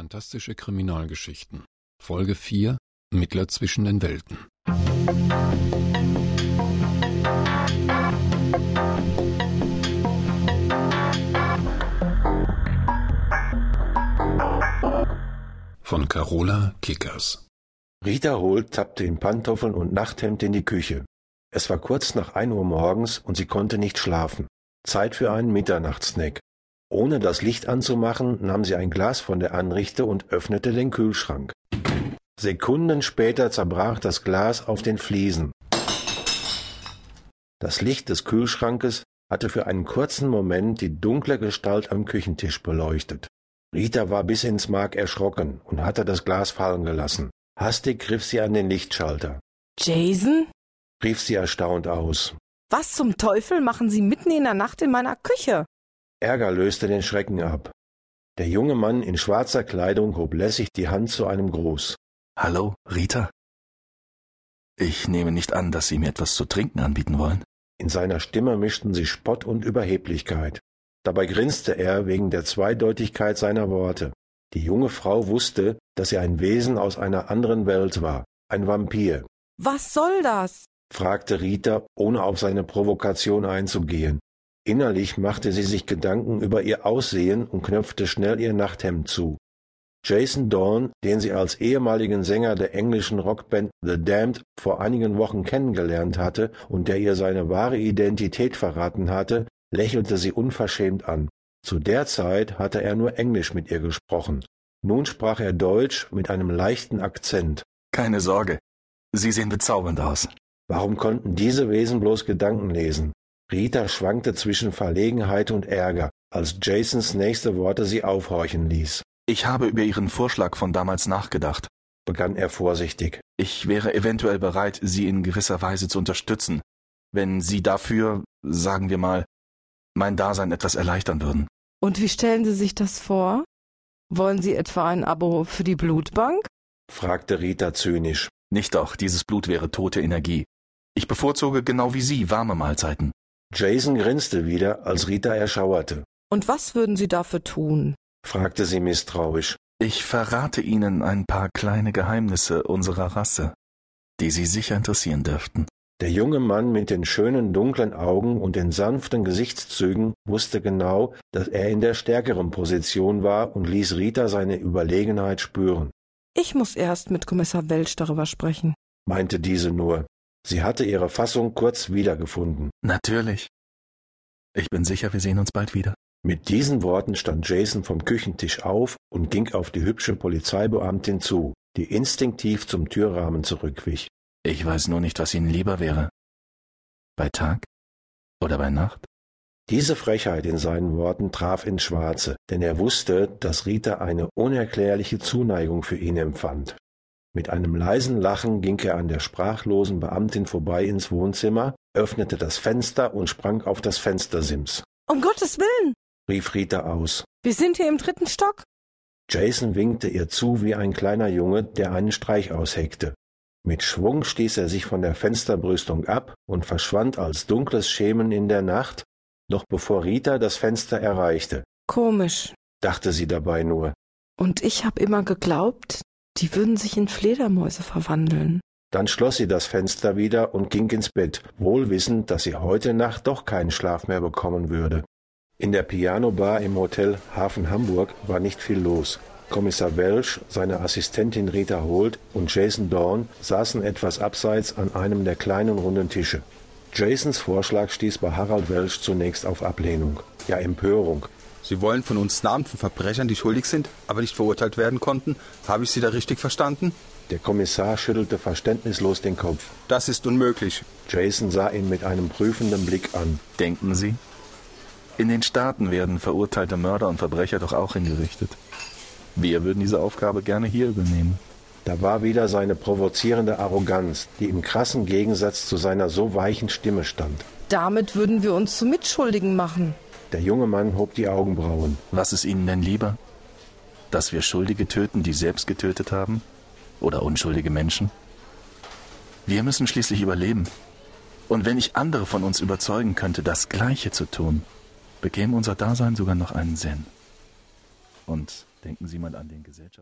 Fantastische Kriminalgeschichten. Folge 4 Mittler zwischen den Welten. Von Carola Kickers. Rita Holt tappte in Pantoffeln und Nachthemd in die Küche. Es war kurz nach ein Uhr morgens und sie konnte nicht schlafen. Zeit für einen Mitternachtssnack. Ohne das Licht anzumachen, nahm sie ein Glas von der Anrichte und öffnete den Kühlschrank. Sekunden später zerbrach das Glas auf den Fliesen. Das Licht des Kühlschrankes hatte für einen kurzen Moment die dunkle Gestalt am Küchentisch beleuchtet. Rita war bis ins Mark erschrocken und hatte das Glas fallen gelassen. Hastig griff sie an den Lichtschalter. Jason? rief sie erstaunt aus. Was zum Teufel machen Sie mitten in der Nacht in meiner Küche? Ärger löste den Schrecken ab. Der junge Mann in schwarzer Kleidung hob lässig die Hand zu einem Gruß. Hallo, Rita? Ich nehme nicht an, dass Sie mir etwas zu trinken anbieten wollen. In seiner Stimme mischten sich Spott und Überheblichkeit. Dabei grinste er wegen der Zweideutigkeit seiner Worte. Die junge Frau wusste, dass er ein Wesen aus einer anderen Welt war, ein Vampir. Was soll das? fragte Rita, ohne auf seine Provokation einzugehen. Innerlich machte sie sich Gedanken über ihr Aussehen und knöpfte schnell ihr Nachthemd zu. Jason Dawn, den sie als ehemaligen Sänger der englischen Rockband The Damned vor einigen Wochen kennengelernt hatte und der ihr seine wahre Identität verraten hatte, lächelte sie unverschämt an. Zu der Zeit hatte er nur Englisch mit ihr gesprochen. Nun sprach er Deutsch mit einem leichten Akzent. Keine Sorge, Sie sehen bezaubernd aus. Warum konnten diese Wesen bloß Gedanken lesen? Rita schwankte zwischen Verlegenheit und Ärger, als Jasons nächste Worte sie aufhorchen ließ. Ich habe über Ihren Vorschlag von damals nachgedacht, begann er vorsichtig. Ich wäre eventuell bereit, Sie in gewisser Weise zu unterstützen, wenn Sie dafür, sagen wir mal, mein Dasein etwas erleichtern würden. Und wie stellen Sie sich das vor? Wollen Sie etwa ein Abo für die Blutbank? fragte Rita zynisch. Nicht doch, dieses Blut wäre tote Energie. Ich bevorzuge genau wie Sie warme Mahlzeiten. Jason grinste wieder, als Rita erschauerte. Und was würden Sie dafür tun? fragte sie misstrauisch. Ich verrate Ihnen ein paar kleine Geheimnisse unserer Rasse, die Sie sicher interessieren dürften. Der junge Mann mit den schönen dunklen Augen und den sanften Gesichtszügen wusste genau, dass er in der stärkeren Position war und ließ Rita seine Überlegenheit spüren. Ich muss erst mit Kommissar Welch darüber sprechen, meinte diese nur. Sie hatte ihre Fassung kurz wiedergefunden. Natürlich. Ich bin sicher, wir sehen uns bald wieder. Mit diesen Worten stand Jason vom Küchentisch auf und ging auf die hübsche Polizeibeamtin zu, die instinktiv zum Türrahmen zurückwich. Ich weiß nur nicht, was Ihnen lieber wäre. Bei Tag oder bei Nacht? Diese Frechheit in seinen Worten traf ins Schwarze, denn er wusste, dass Rita eine unerklärliche Zuneigung für ihn empfand. Mit einem leisen Lachen ging er an der sprachlosen Beamtin vorbei ins Wohnzimmer, öffnete das Fenster und sprang auf das Fenstersims. Um Gottes Willen! rief Rita aus. Wir sind hier im dritten Stock. Jason winkte ihr zu wie ein kleiner Junge, der einen Streich ausheckte. Mit Schwung stieß er sich von der Fensterbrüstung ab und verschwand als dunkles Schemen in der Nacht, noch bevor Rita das Fenster erreichte. Komisch, dachte sie dabei nur. Und ich habe immer geglaubt, die würden sich in Fledermäuse verwandeln. Dann schloss sie das Fenster wieder und ging ins Bett, wohl wissend, dass sie heute Nacht doch keinen Schlaf mehr bekommen würde. In der Pianobar im Hotel Hafen Hamburg war nicht viel los. Kommissar Welsch, seine Assistentin Rita Holt und Jason Dawn saßen etwas abseits an einem der kleinen runden Tische. Jasons Vorschlag stieß bei Harald Welsch zunächst auf Ablehnung, ja Empörung. Sie wollen von uns Namen von Verbrechern, die schuldig sind, aber nicht verurteilt werden konnten? Habe ich Sie da richtig verstanden? Der Kommissar schüttelte verständnislos den Kopf. Das ist unmöglich. Jason sah ihn mit einem prüfenden Blick an. Denken Sie? In den Staaten werden verurteilte Mörder und Verbrecher doch auch hingerichtet. Wir würden diese Aufgabe gerne hier übernehmen. Da war wieder seine provozierende Arroganz, die im krassen Gegensatz zu seiner so weichen Stimme stand. Damit würden wir uns zu Mitschuldigen machen. Der junge Mann hob die Augenbrauen. Was ist Ihnen denn lieber? Dass wir Schuldige töten, die selbst getötet haben? Oder unschuldige Menschen? Wir müssen schließlich überleben. Und wenn ich andere von uns überzeugen könnte, das Gleiche zu tun, bekäme unser Dasein sogar noch einen Sinn. Und Denken Sie mal an den Gesellschafts